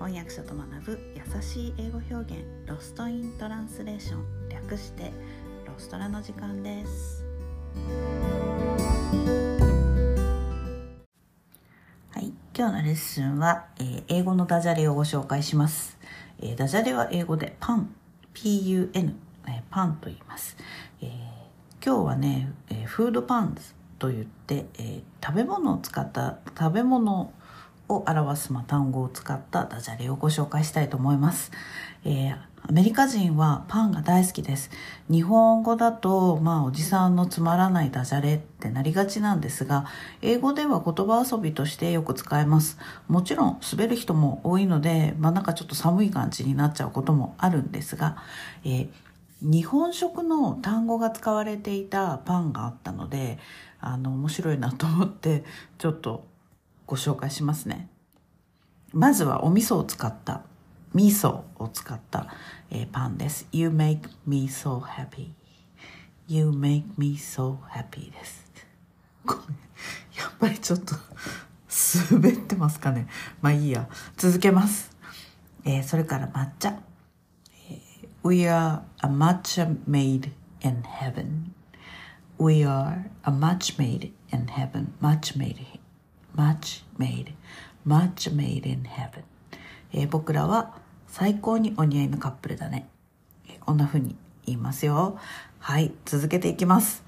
翻訳者と学ぶ優しい英語表現ロストイントランスレーション略してロストラの時間です。はい今日のレッスンは、えー英語のダジャレをご紹介します、えーダジャレは英語でパン P-U-N、えーパンと言います、えー今日はね、えーフードパンズと言って、えー食べ物を使った食べ物を表す、ま、単語を使ったダジャレをご紹介したいと思います、えーアメリカ人はパンが大好きです。日本語だとまあおじさんのつまらないダジャレってなりがちなんですが英語では言葉遊びとしてよく使えます。もちろん滑る人も多いのでまあなんかちょっと寒い感じになっちゃうこともあるんですが、えー日本食の単語が使われていたパンがあったのであの面白いなと思ってちょっとご紹介しますねまずはお味噌を使った味噌を使った、えーパンです You make me so happy You make me so happy ですこれやっぱりちょっと滑ってますかねまあいいや続けます、えーそれから抹茶 We are a match made in heaven. We are a match made in heaven. Match made, match made, match made in heaven. えー僕らは最高にお似合いのカップルだね。えーこんな風に言いますよ。はい、続けていきます。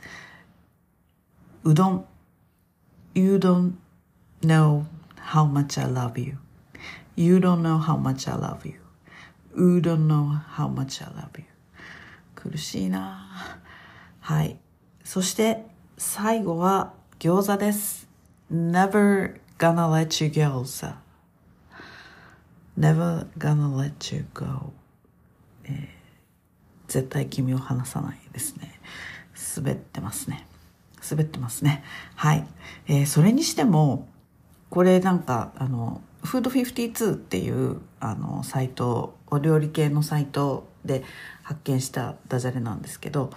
うどん。You don't know how much I love you. You don't know how much I love you. You don't know how much I love you. 苦しいなはい。そして最後は餃子です。Never gonna let you go, さ。Never gonna let you go. えー絶対君を離さないですね。滑ってますね。滑ってますね。はい。えーそれにしても、これなんかあのフード52っていうあのサイトお料理系のサイトで発見したダジャレなんですけど、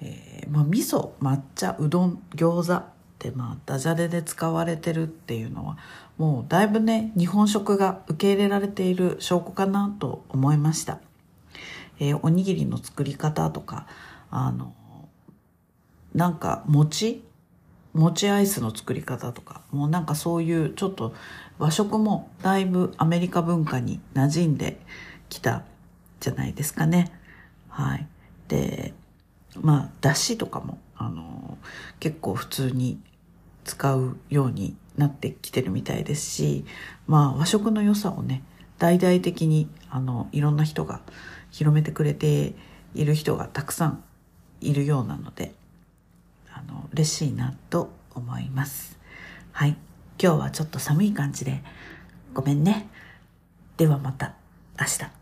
えーまあ、味噌抹茶うどん餃子まあダジャレで使われてるっていうのはもうだいぶね日本食が受け入れられている証拠かなと思いました、えーおにぎりの作り方とかあのなんか餅餅アイスの作り方とかもうなんかそういうちょっと和食もだいぶアメリカ文化に馴染んできたじゃないですかね。はい。で、まあ、だしとかも、あの、結構普通に使うようになってきてるみたいですし、まあ、和食の良さをね、大々的に、あの、いろんな人が広めてくれている人がたくさんいるようなので、あの嬉しいなと思います。はい。今日はちょっと寒い感じでごめんね。ではまた明日。